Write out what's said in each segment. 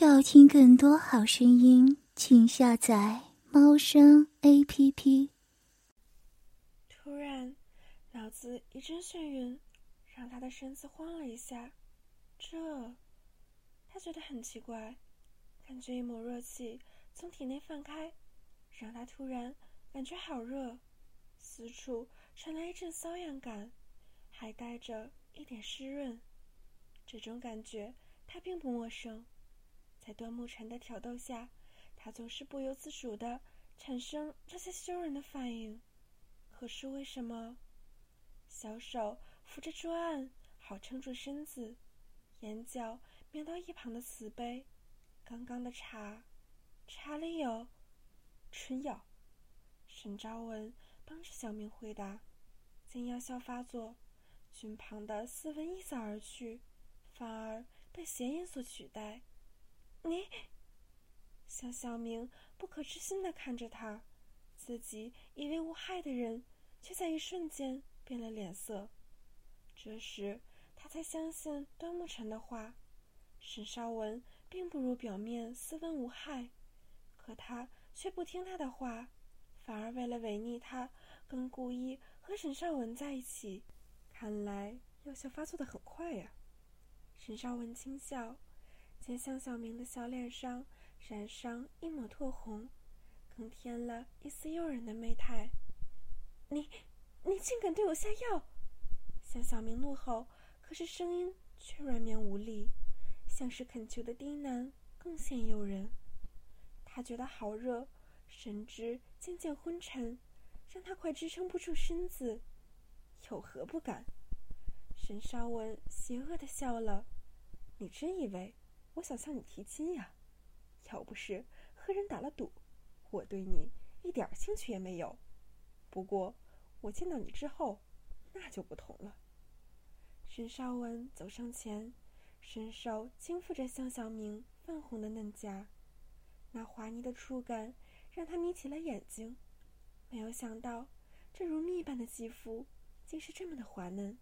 要听更多好声音，请下载猫声 A P P。突然，脑子一阵眩晕，让他的身子晃了一下。这，他觉得很奇怪，感觉一抹热气从体内放开，让他突然感觉好热，四处传来一阵瘙痒感，还带着一点湿润。这种感觉他并不陌生。在端木晨的挑逗下，他总是不由自主的产生这些羞人的反应。可是为什么？小手扶着桌案，好撑住身子，眼角瞄到一旁的瓷杯，刚刚的茶，茶里有春药。沈昭文帮着小明回答，见药效发作，军旁的斯文一扫而去，反而被邪淫所取代。你，向小明不可置信的看着他，自己以为无害的人，却在一瞬间变了脸色。这时他才相信端木晨的话，沈少文并不如表面斯文无害，可他却不听他的话，反而为了违逆他，更故意和沈少文在一起。看来药效发作的很快呀。沈少文轻笑。见向小明的小脸上染上一抹褪红，更添了一丝诱人的媚态。你，你竟敢对我下药！向小明怒吼，可是声音却软绵无力，像是恳求的低喃，更显诱人。他觉得好热，神志渐渐昏沉，让他快支撑不住身子。有何不敢？沈少文邪恶的笑了。你真以为？我想向你提亲呀，要不是和人打了赌，我对你一点兴趣也没有。不过我见到你之后，那就不同了。沈少文走上前，伸手轻抚着向小明泛红的嫩颊，那滑腻的触感让他眯起了眼睛。没有想到，这如蜜般的肌肤竟是这么的滑嫩。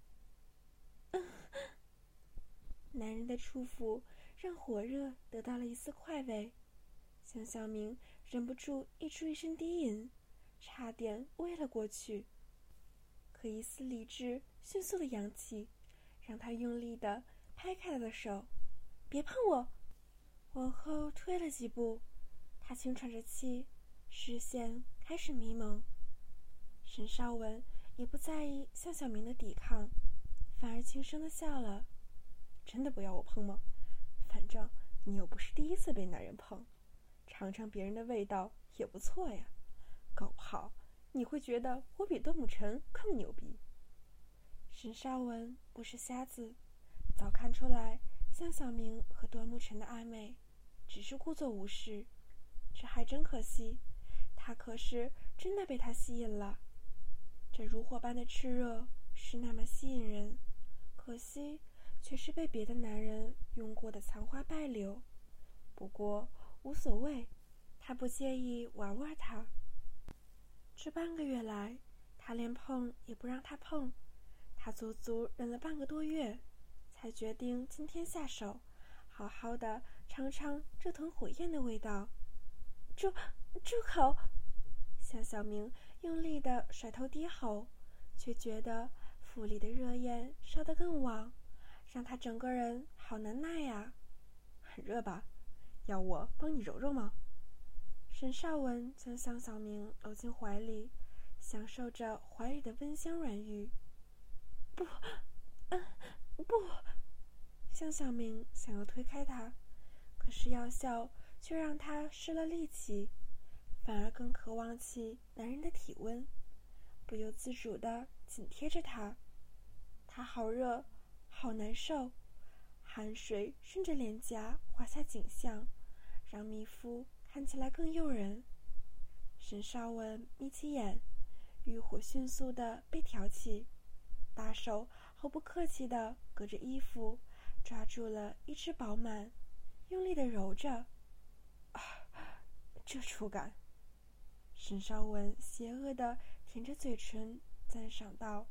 男人的触抚。让火热得到了一丝快慰，向小明忍不住溢出一声低吟，差点喂了过去。可一丝理智迅速的扬起，让他用力的拍开了的手，别碰我！往后退了几步，他轻喘着气，视线开始迷蒙。沈少文也不在意向小明的抵抗，反而轻声的笑了：“真的不要我碰吗？”反正你又不是第一次被男人碰，尝尝别人的味道也不错呀。搞不好你会觉得我比段木晨更牛逼。沈少文不是瞎子，早看出来向小明和段木晨的暧昧，只是故作无视。这还真可惜，他可是真的被他吸引了。这如火般的炽热是那么吸引人，可惜。却是被别的男人用过的残花败柳，不过无所谓，他不介意玩玩他。这半个月来，他连碰也不让他碰，他足足忍了半个多月，才决定今天下手，好好的尝尝这团火焰的味道。住，住口！向小明用力的甩头低吼，却觉得腹里的热焰烧得更旺。让他整个人好难耐呀，很热吧？要我帮你揉揉吗？沈少文将向小明搂进怀里，享受着怀里的温香软玉。不，嗯，不。向小明想要推开他，可是药效却让他失了力气，反而更渴望起男人的体温，不由自主的紧贴着他。他好热。好难受，汗水顺着脸颊滑下颈项，让蜜肤看起来更诱人。沈少文眯起眼，欲火迅速的被挑起，大手毫不客气的隔着衣服抓住了一只饱满，用力的揉着。啊，这触感！沈少文邪恶的舔着嘴唇，赞赏道。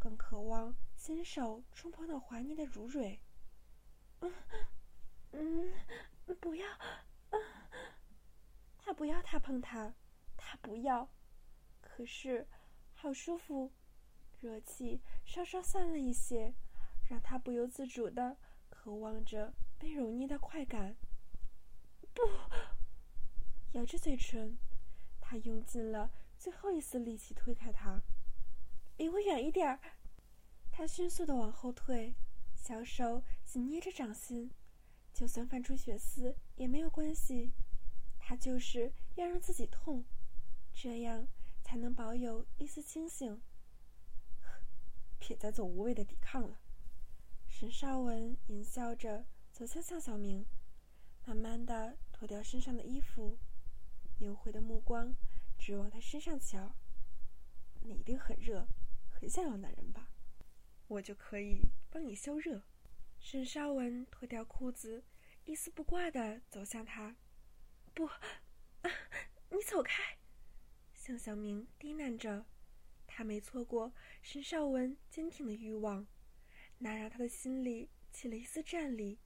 更渴望伸手触碰那滑腻的乳蕊。嗯，嗯，不要！他不要他碰他，他不要。可是，好舒服，热气稍稍散了一些，让他不由自主的渴望着被揉捏的快感。不，咬着嘴唇，他用尽了最后一丝力气推开他。离我远一点儿！他迅速的往后退，小手紧捏着掌心，就算泛出血丝也没有关系，他就是要让自己痛，这样才能保有一丝清醒。别再做无谓的抵抗了。沈少文淫笑着走向向小明，慢慢的脱掉身上的衣服，幽会的目光直往他身上瞧。你一定很热。很想要男人吧，我就可以帮你消热。沈少文脱掉裤子，一丝不挂的走向他。不，啊你走开！向小明低喃着，他没错过沈少文坚挺的欲望，那让他的心里起了一丝战栗。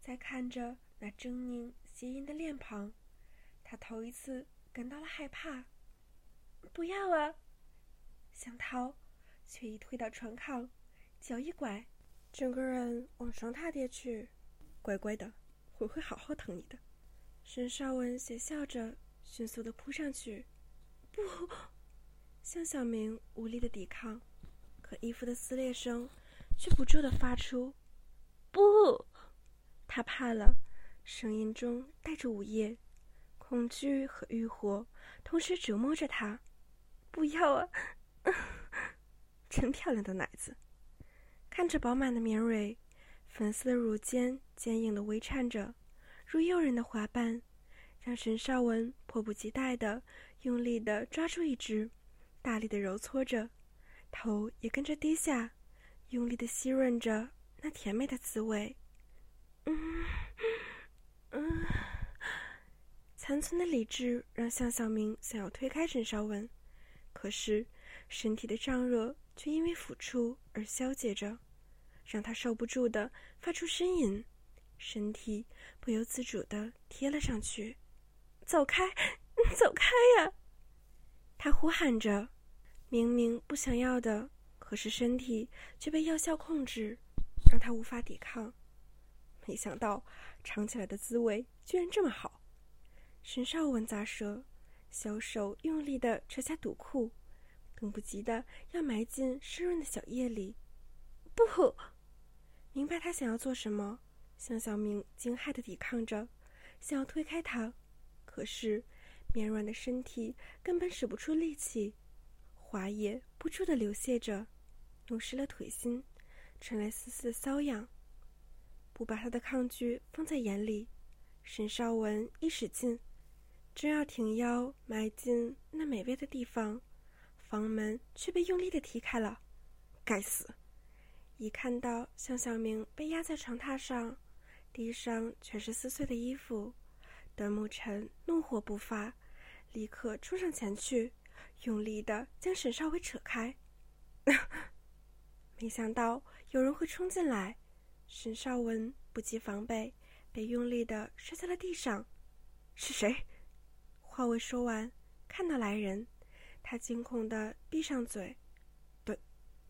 在看着那狰狞邪淫的脸庞，他头一次感到了害怕。不要啊！想逃。却一推到床炕，脚一拐，整个人往床榻跌去。乖乖的，我会好好疼你的。沈少文邪笑着，迅速的扑上去。不，向小明无力的抵抗，可衣服的撕裂声却不住的发出。不，他怕了，声音中带着午夜，恐惧和欲火同时折磨着他。不要啊！真漂亮的奶子，看着饱满的绵蕊，粉色的乳尖坚硬的微颤着，如诱人的花瓣，让沈少文迫不及待的用力的抓住一只，大力的揉搓着，头也跟着低下，用力的吸吮着那甜美的滋味。嗯嗯，残存的理智让向小明想要推开沈少文，可是身体的胀热。却因为抚触而消解着，让他受不住的发出呻吟，身体不由自主的贴了上去。走开，走开呀！他呼喊着，明明不想要的，可是身体却被药效控制，让他无法抵抗。没想到尝起来的滋味居然这么好。沈少文咂舌，小手用力的扯下肚裤。等不及的要埋进湿润的小叶里，不，明白他想要做什么。向小明惊骇的抵抗着，想要推开他，可是绵软的身体根本使不出力气，滑液不住的流泻着，弄湿了腿心，传来丝丝的瘙痒。不把他的抗拒放在眼里，沈少文一使劲，正要挺腰埋进那美味的地方。房门却被用力的踢开了，该死！一看到向小明被压在床榻上，地上全是撕碎的衣服，段沐晨怒火不发，立刻冲上前去，用力的将沈少伟扯开。没想到有人会冲进来，沈少文不及防备，被用力的摔在了地上。是谁？话未说完，看到来人。他惊恐的闭上嘴，段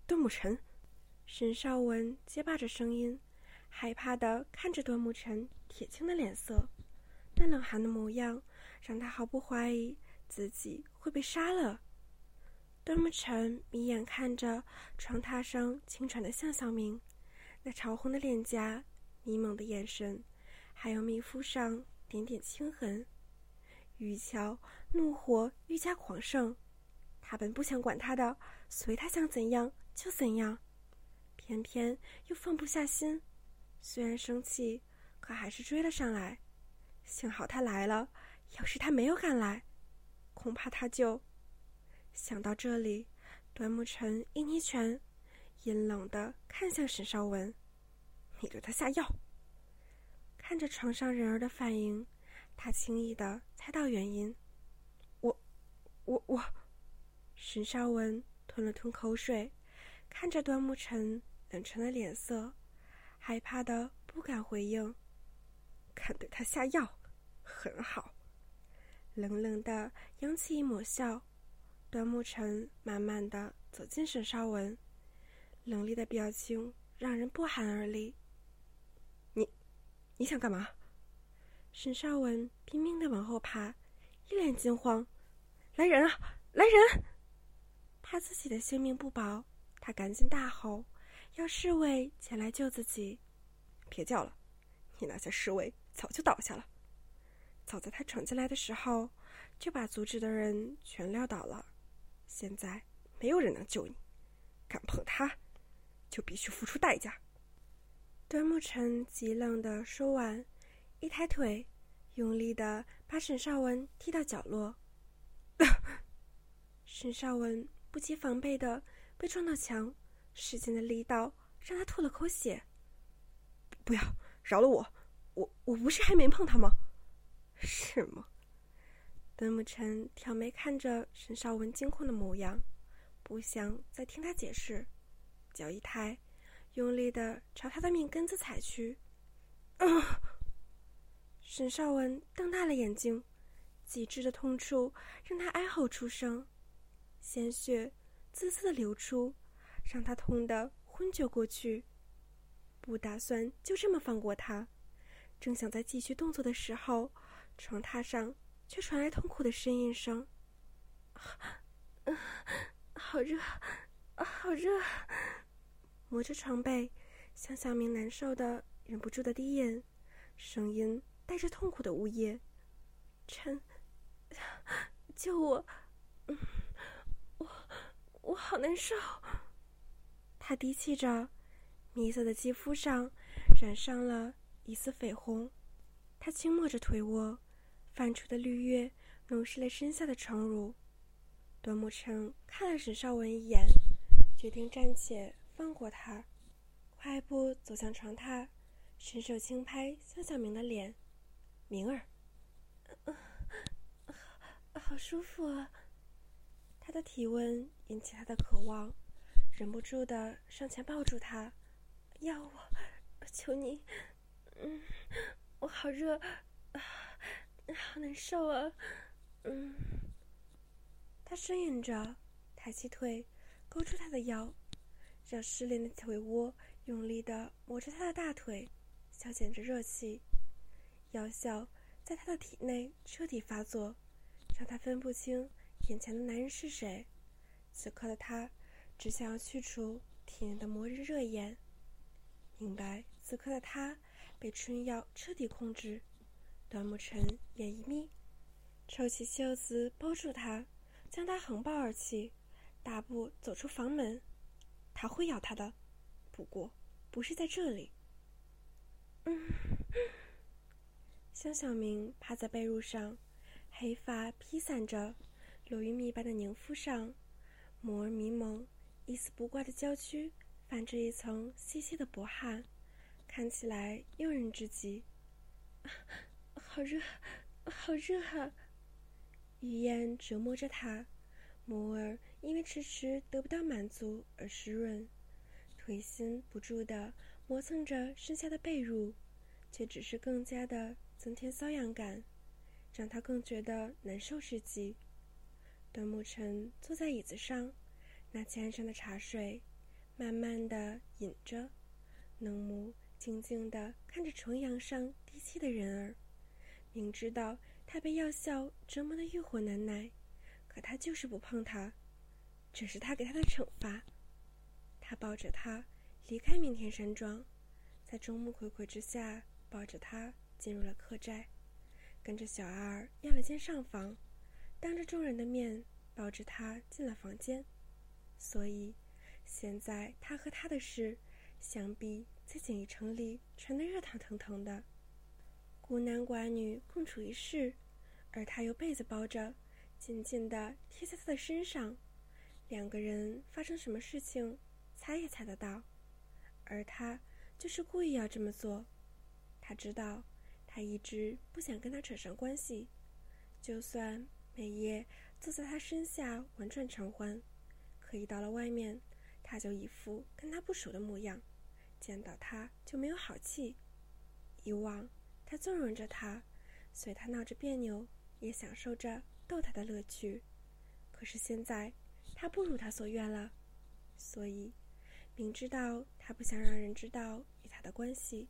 段沐晨，沈少文结巴着声音，害怕的看着段沐晨铁青的脸色，那冷寒的模样让他毫不怀疑自己会被杀了。段沐晨眯眼看着床榻上轻喘的向小明，那潮红的脸颊、迷蒙的眼神，还有皮肤上点点青痕，雨桥怒火愈加狂盛。他本不想管他的，随他想怎样就怎样，偏偏又放不下心。虽然生气，可还是追了上来。幸好他来了，要是他没有赶来，恐怕他就……想到这里，端木晨一捏拳，阴冷的看向沈少文：“你对他下药。”看着床上人儿的反应，他轻易的猜到原因：“我……我……我……”沈少文吞了吞口水，看着段沐晨冷沉的脸色，害怕的不敢回应。敢对他下药，很好。冷冷的扬起一抹笑，端木成慢慢的走近沈少文，冷厉的表情让人不寒而栗。你，你想干嘛？沈少文拼命的往后爬，一脸惊慌。来人啊！来人！怕自己的性命不保，他赶紧大吼，要侍卫前来救自己。别叫了，你那些侍卫早就倒下了。早在他闯进来的时候，就把阻止的人全撂倒了。现在没有人能救你，敢碰他，就必须付出代价。端木晨极冷的说完，一抬腿，用力的把沈少文踢到角落。沈少文不及防备的被撞到墙，使劲的力道让他吐了口血。不要，饶了我！我我不是还没碰他吗？是吗？邓沐晨挑眉看着沈少文惊恐的模样，不想再听他解释，脚一抬，用力的朝他的命根子踩去。啊！沈少文瞪大了眼睛。极致的痛楚让他哀嚎出声，鲜血滋滋的流出，让他痛得昏厥过去。不打算就这么放过他，正想再继续动作的时候，床榻上却传来痛苦的呻吟声：“ 好热，好热！”摸着床被，向小明难受的忍不住的低眼，声音带着痛苦的呜咽：“臣。”救我！我好难受。他低泣着，米色的肌肤上染上了一丝绯红。他轻摸着腿窝，泛出的绿叶弄湿了身下的床褥。段木成看了沈少文一眼，决定暂且放过他，快步走向床榻，伸手轻拍向小明的脸：“明儿。”好舒服啊！他的体温引起他的渴望，忍不住的上前抱住他，要我，求你，嗯，我好热，好难受啊，嗯。他呻吟着，抬起腿，勾住他的腰，让失联的腿窝用力的磨着他的大腿，消减着热气，药效在他的体内彻底发作。让他分不清眼前的男人是谁。此刻的他，只想要去除体内的魔人热焰。明白，此刻的他被春药彻底控制。段木晨眼一眯，抽起袖子包住他，将他横抱而起，大步走出房门。他会咬他的，不过不是在这里。嗯，向小明趴在被褥上。黑发披散着，落于蜜般的凝肤上，眸儿迷蒙，一丝不挂的娇躯泛着一层细细的薄汗，看起来诱人至极。好热，好热啊！雨燕折磨着他，眸儿因为迟迟得不到满足而湿润，腿心不住的磨蹭着身下的被褥，却只是更加的增添瘙痒感。让他更觉得难受至极。段木晨坐在椅子上，拿起案上的茶水，慢慢的饮着，冷目静静的看着重阳上低泣的人儿。明知道他被药效折磨的欲火难耐，可他就是不碰他，这是他给他的惩罚。他抱着他离开明天山庄，在众目睽睽之下抱着他进入了客栈。跟着小二要了间上房，当着众人的面抱着他进了房间。所以，现在他和他的事，想必在锦衣城里传得热腾腾腾的。孤男寡女共处一室，而他又被子包着，紧紧地贴在他的身上。两个人发生什么事情，猜也猜得到。而他就是故意要这么做，他知道。他一直不想跟他扯上关系，就算每夜坐在他身下玩转偿还，可一到了外面，他就一副跟他不熟的模样，见到他就没有好气。以往他纵容着他，随他闹着别扭，也享受着逗他的乐趣。可是现在，他不如他所愿了，所以，明知道他不想让人知道与他的关系，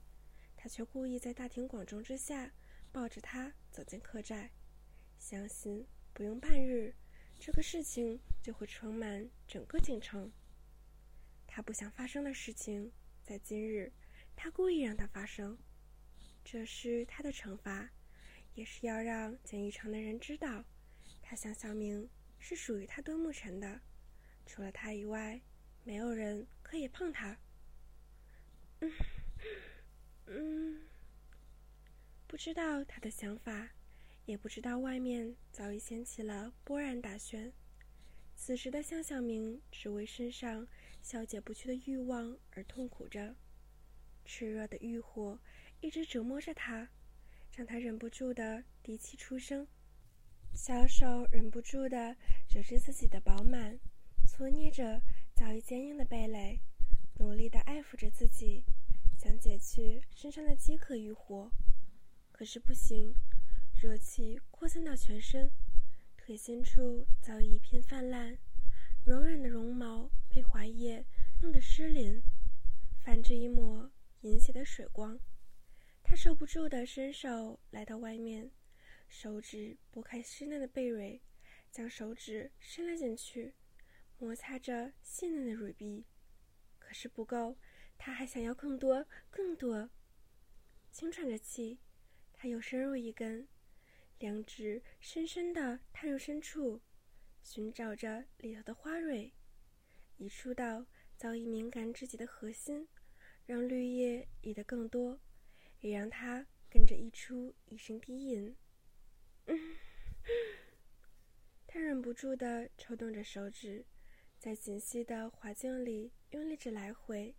他却故意在大庭广众之下抱着他走进客栈，相信不用半日，这个事情就会充满整个京城。他不想发生的事情，在今日，他故意让它发生，这是他的惩罚，也是要让锦衣城的人知道，他向小明。是属于他端木辰的，除了他以外，没有人可以碰他。嗯嗯，不知道他的想法，也不知道外面早已掀起了波澜大旋。此时的向小明只为身上消解不去的欲望而痛苦着，炽热的欲火一直折磨着他，让他忍不住的低气出声。小手忍不住地揉着自己的饱满，搓捏着早已坚硬的蓓蕾，努力地爱抚着自己，想解去身上的饥渴欲火。可是不行，热气扩散到全身，腿心处早已一片泛滥，柔软的绒毛被槐叶弄得湿淋，泛着一抹银血的水光。他受不住地伸手来到外面。手指拨开湿嫩的贝蕊，将手指伸了进去，摩擦着细嫩的蕊壁。可是不够，他还想要更多，更多。轻喘着气，他又深入一根，两指深深地探入深处，寻找着里头的花蕊，一触到早已敏感至极的核心，让绿叶溢得更多，也让他跟着溢出一声低吟。嗯，他忍不住的抽动着手指，在紧细的花茎里用力着来回，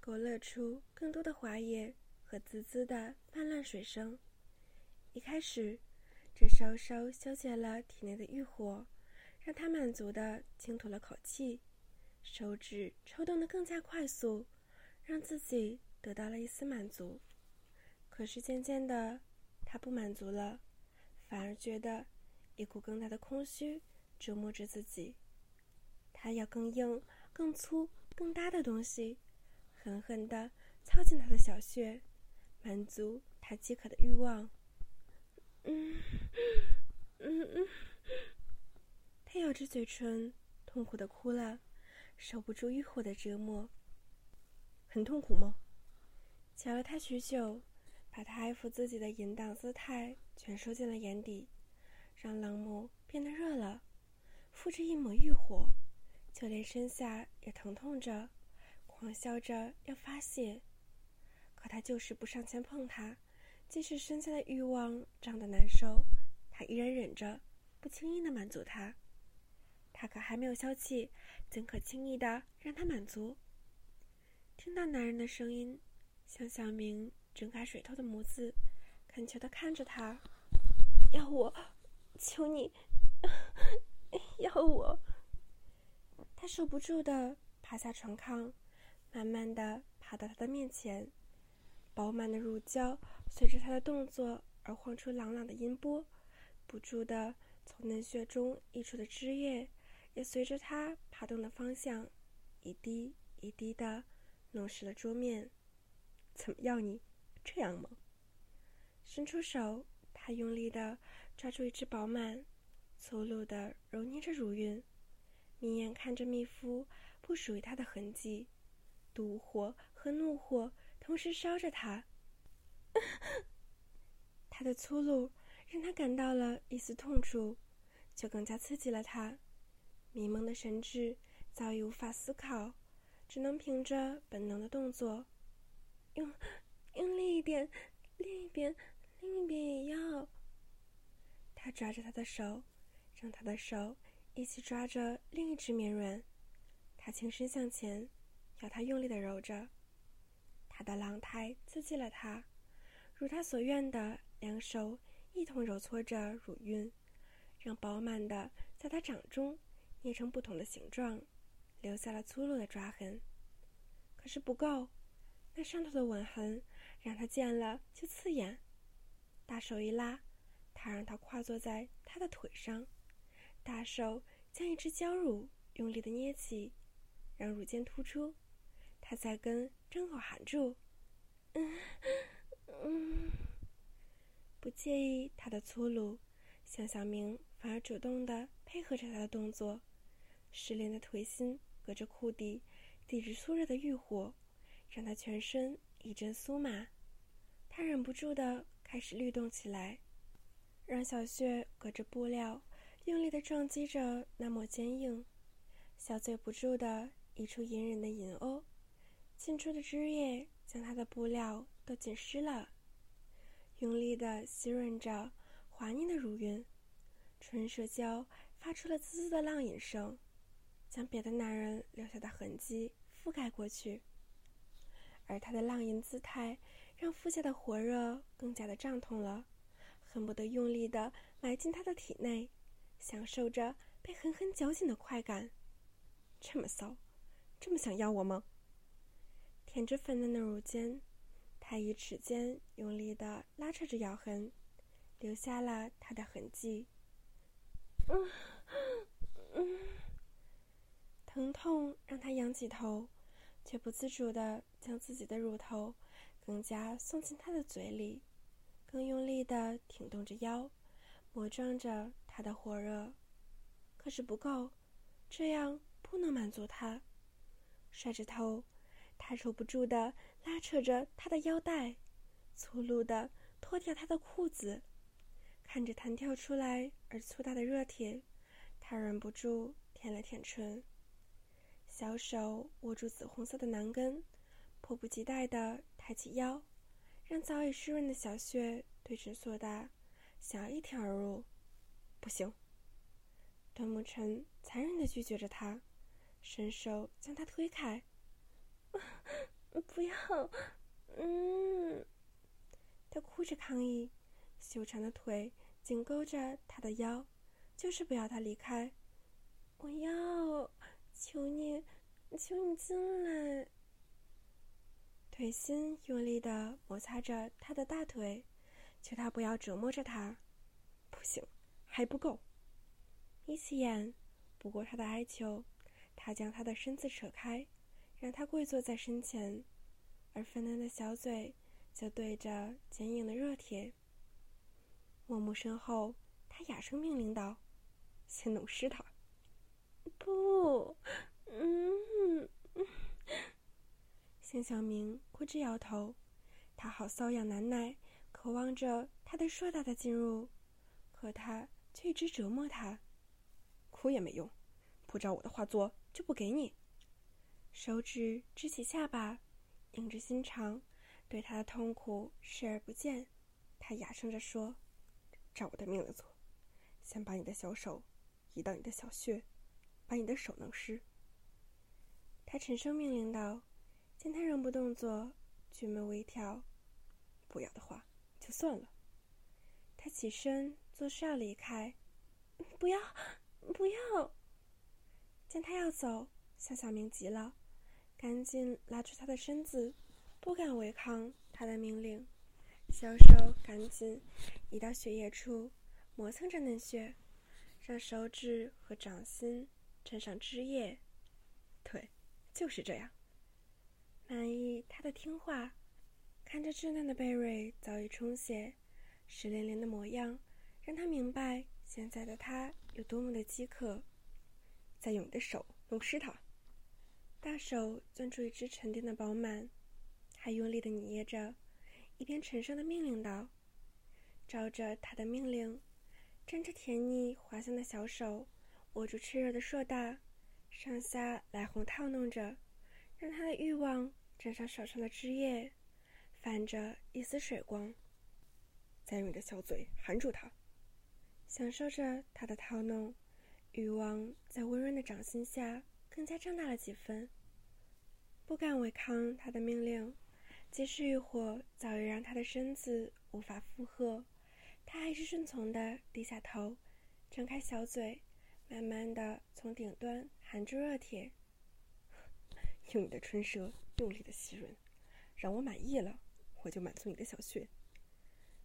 勾勒出更多的花叶和滋滋的泛滥水声。一开始，这稍稍消解了体内的欲火，让他满足的轻吐了口气，手指抽动的更加快速，让自己得到了一丝满足。可是渐渐的，他不满足了。反而觉得一股更大的空虚折磨着自己。他要更硬、更粗、更大的东西，狠狠地操进他的小穴，满足他饥渴的欲望。嗯嗯嗯，他咬着嘴唇，痛苦的哭了，受不住欲火的折磨。很痛苦吗？瞧了他许久。把他爱抚自己的淫荡姿态全收进了眼底，让冷目变得热了，附着一抹欲火，就连身下也疼痛着，狂笑着要发泄。可他就是不上前碰他，即使身下的欲望胀得难受，他依然忍着，不轻易的满足他。他可还没有消气，怎可轻易的让他满足？听到男人的声音，向小明。睁开水透的眸子，恳求的看着他，要我，求你，要我。他受不住的爬下床炕，慢慢的爬到他的面前，饱满的乳胶随着他的动作而晃出朗朗的音波，不住的从嫩穴中溢出的汁液，也随着他爬动的方向，一滴一滴的弄湿了桌面。怎么样，你？这样吗？伸出手，他用力的抓住一只饱满、粗鲁的揉捏着乳晕，眯眼看着蜜夫不属于他的痕迹，妒火和怒火同时烧着他。他的粗鲁让他感到了一丝痛楚，却更加刺激了他。迷蒙的神智早已无法思考，只能凭着本能的动作，用。用力一点，另一边，另一边也要。他抓着他的手，让他的手一起抓着另一只绵软。他轻身向前，要他用力的揉着。他的狼态刺激了他，如他所愿的，两手一同揉搓着乳晕，让饱满的在他掌中捏成不同的形状，留下了粗鲁的抓痕。可是不够，那上头的吻痕。让他见了就刺眼，大手一拉，他让他跨坐在他的腿上，大手将一只娇乳用力的捏起，让乳尖突出。他在跟张口含住，嗯嗯，不介意他的粗鲁。向小明反而主动的配合着他的动作，失恋的腿心隔着裤底，抵着粗热的欲火，让他全身一阵酥麻。他忍不住的开始律动起来，让小穴隔着布料用力的撞击着那抹坚硬，小嘴不住的溢出隐忍的淫哦，沁出的汁液将他的布料都浸湿了，用力的吸润着。滑腻的乳晕，唇舌交发出了滋滋的浪吟声，将别的男人留下的痕迹覆盖过去。而他的浪吟姿态，让腹下的火热更加的胀痛了，恨不得用力的埋进他的体内，享受着被狠狠绞紧的快感。这么骚，这么想要我吗？舔着粉嫩的乳尖，他以齿尖用力的拉扯着咬痕。留下了他的痕迹。嗯，疼痛让他仰起头，却不自主的将自己的乳头更加送进他的嘴里，更用力的挺动着腰，磨撞着他的火热。可是不够，这样不能满足他。甩着头，他抽不住的拉扯着他的腰带，粗鲁的脱掉他的裤子。看着弹跳出来而粗大的热铁，他忍不住舔了舔唇，小手握住紫红色的囊根，迫不及待地抬起腰，让早已湿润的小穴对准硕大，想要一挺而入。不行，段沐晨残忍地拒绝着他，伸手将他推开。不要，嗯，他哭着抗议。修长的腿紧勾着他的腰，就是不要他离开。我要，求你，求你进来。腿心用力的摩擦着他的大腿，求他不要折磨着他。不行，还不够。眯起眼，不过他的哀求，他将他的身子扯开，让他跪坐在身前，而芬嫩的小嘴就对着坚硬的热铁。默默身后，他哑声命令道：“先弄湿他。”不，嗯。向小明哭着摇头，他好瘙痒难耐，渴望着他的硕大的进入，可他却一直折磨他。哭也没用，不照我的话做就不给你。手指支起下巴，硬着心肠，对他的痛苦视而不见。他哑声着说。照我的命令做，先把你的小手移到你的小穴，把你的手弄湿。他沉声命令道。见他仍不动作，举眉微挑。不要的话，就算了。他起身作势要离开。不要，不要！见他要走，向小明急了，赶紧拉住他的身子，不敢违抗他的命令。小手赶紧移到血液处，磨蹭着嫩血，让手指和掌心沾上汁液。对，就是这样。满意他的听话，看着稚嫩的贝瑞早已充血、湿淋淋的模样，让他明白现在的他有多么的饥渴。再用你的手弄湿它。大手攥住一只沉甸的饱满，还用力的捏着。一边沉声的命令道：“照着他的命令，沾着甜腻滑香的小手握住炽热的硕大，上下来回套弄着，让他的欲望沾上手上的汁液，泛着一丝水光。再用你的小嘴含住他，享受着他的套弄，欲望在温润的掌心下更加胀大了几分。不敢违抗他的命令。”即使欲火早已让他的身子无法负荷，他还是顺从的低下头，张开小嘴，慢慢的从顶端含住热铁。用你的唇舌用力的吸吮，让我满意了，我就满足你的小穴。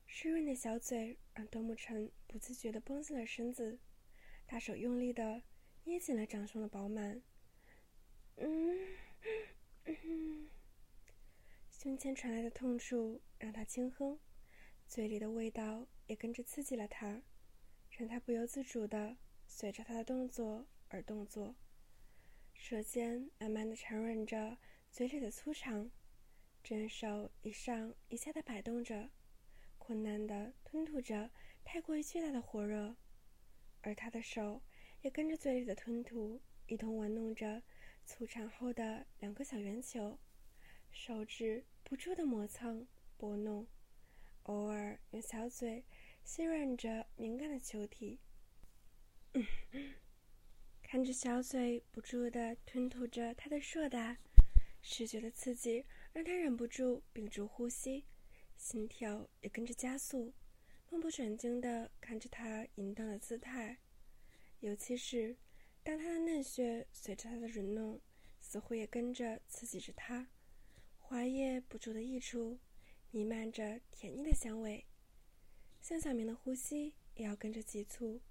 湿润的小嘴让端木晨不自觉的绷紧了身子，大手用力的捏紧了掌上的饱满。嗯，嗯，胸前传来的痛楚让他轻哼，嘴里的味道也跟着刺激了他，让他不由自主的随着他的动作而动作，舌尖慢慢的缠软着嘴里的粗长，真手一上一下的摆动着。困难的吞吐着太过于巨大的火热，而他的手也跟着嘴里的吞吐一同玩弄着粗长后的两个小圆球，手指不住的磨蹭拨弄，偶尔用小嘴吸吮着敏感的球体。看着小嘴不住的吞吐着他的硕大，视觉的刺激让他忍不住屏住呼吸。心跳也跟着加速，目不转睛地看着他淫荡的姿态，尤其是当他的嫩穴随着他的吮弄，似乎也跟着刺激着他，滑液不住地溢出，弥漫着甜腻的香味。向小明的呼吸也要跟着急促，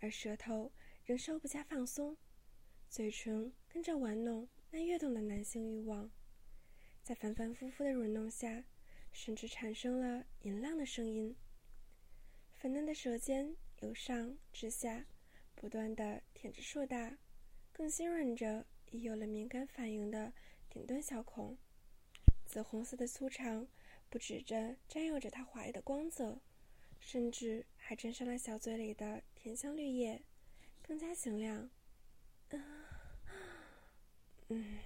而舌头仍稍不加放松，嘴唇跟着玩弄那跃动的男性欲望，在反反复复的吮弄下。甚至产生了淫浪的声音。粉嫩的舌尖由上至下，不断的舔着硕大，更吸吮着已有了敏感反应的顶端小孔。紫红色的粗长，不止着沾有着它华丽的光泽，甚至还沾上了小嘴里的甜香绿叶，更加醒亮。嗯，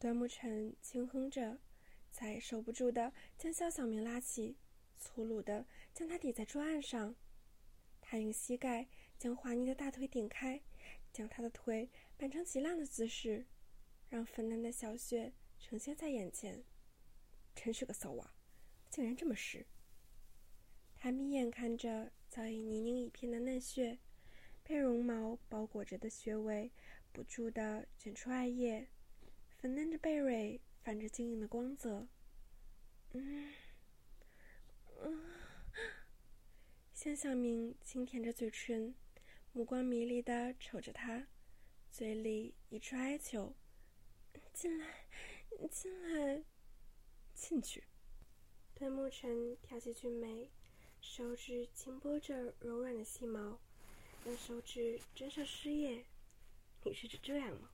端木晨轻哼着。才守不住的将肖小明拉起，粗鲁的将他抵在桌案上。他用膝盖将滑腻的大腿顶开，将他的腿摆成极浪的姿势，让粉嫩的小穴呈现在眼前。真是个骚娃，竟然这么湿。他眯眼看着早已泥泞一片的嫩穴，被绒毛包裹着的穴位不住的卷出艾叶，粉嫩的贝蕊。泛着晶莹的光泽，嗯，嗯，向小明轻舔着嘴唇，目光迷离的瞅着他，嘴里一处哀求：“进来，进来，进去。”段沐晨挑起俊眉，手指轻拨着柔软的细毛，用手指沾上湿液。你是指这样吗？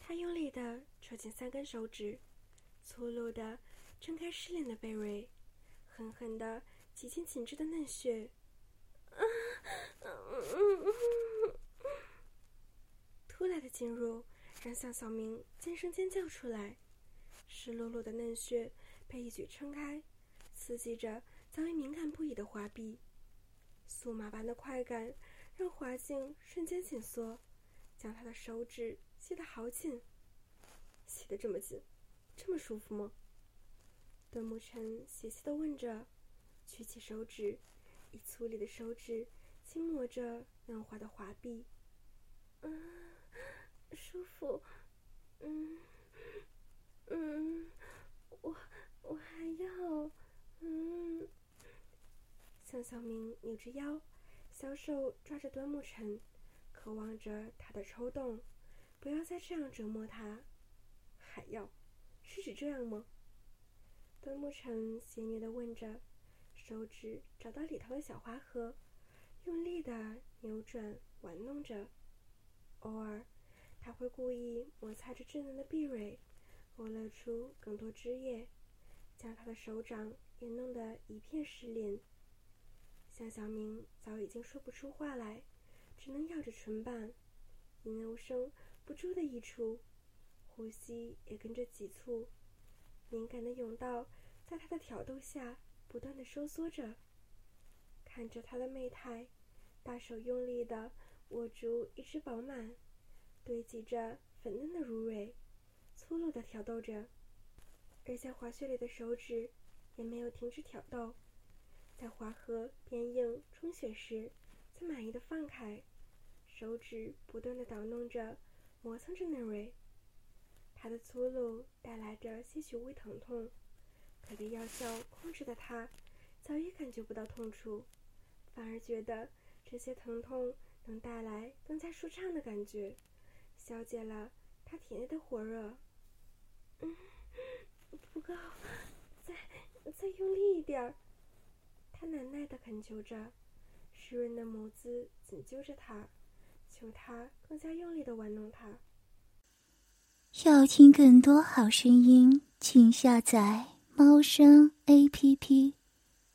他用力地抽紧三根手指，粗鲁地撑开失恋的贝瑞，狠狠地挤进紧致的嫩穴。突来的进入让向小明尖声尖叫出来，湿漉漉的嫩穴被一举撑开，刺激着早已敏感不已的滑臂。酥麻般的快感让滑颈瞬间紧缩，将他的手指。吸得好紧，吸得这么紧，这么舒服吗？段沐晨细细的问着，举起手指，以粗粝的手指轻磨着嫩滑的滑壁。嗯，舒服。嗯，嗯，我我还要。嗯。向小明扭着腰，小手抓着端木晨，渴望着他的抽动。不要再这样折磨他，还要？是指这样吗？端木晨邪虐的问着，手指找到里头的小花盒，用力的扭转玩弄着。偶尔，他会故意摩擦着稚嫩的碧蕊，勾勒出更多汁液，将他的手掌也弄得一片湿淋。向小明早已经说不出话来，只能咬着唇瓣，吟哦声。不住的溢出，呼吸也跟着急促，敏感的甬道在他的挑逗下不断的收缩着。看着他的媚态，大手用力的握住一只饱满、堆积着粉嫩的乳蕊，粗鲁的挑逗着，而在滑雪里的手指也没有停止挑逗，在滑河边硬冲雪时，才满意的放开，手指不断的捣弄着。磨蹭着嫩蕊，他的粗鲁带来着些许微疼痛，可被药效控制的他，早已感觉不到痛楚，反而觉得这些疼痛能带来更加舒畅的感觉，消解了他体内的火热。嗯，不够，再再用力一点儿。他难耐的恳求着，湿润的眸子紧揪着他，求他更加用力的玩弄他。要听更多好声音，请下载猫声 A P P。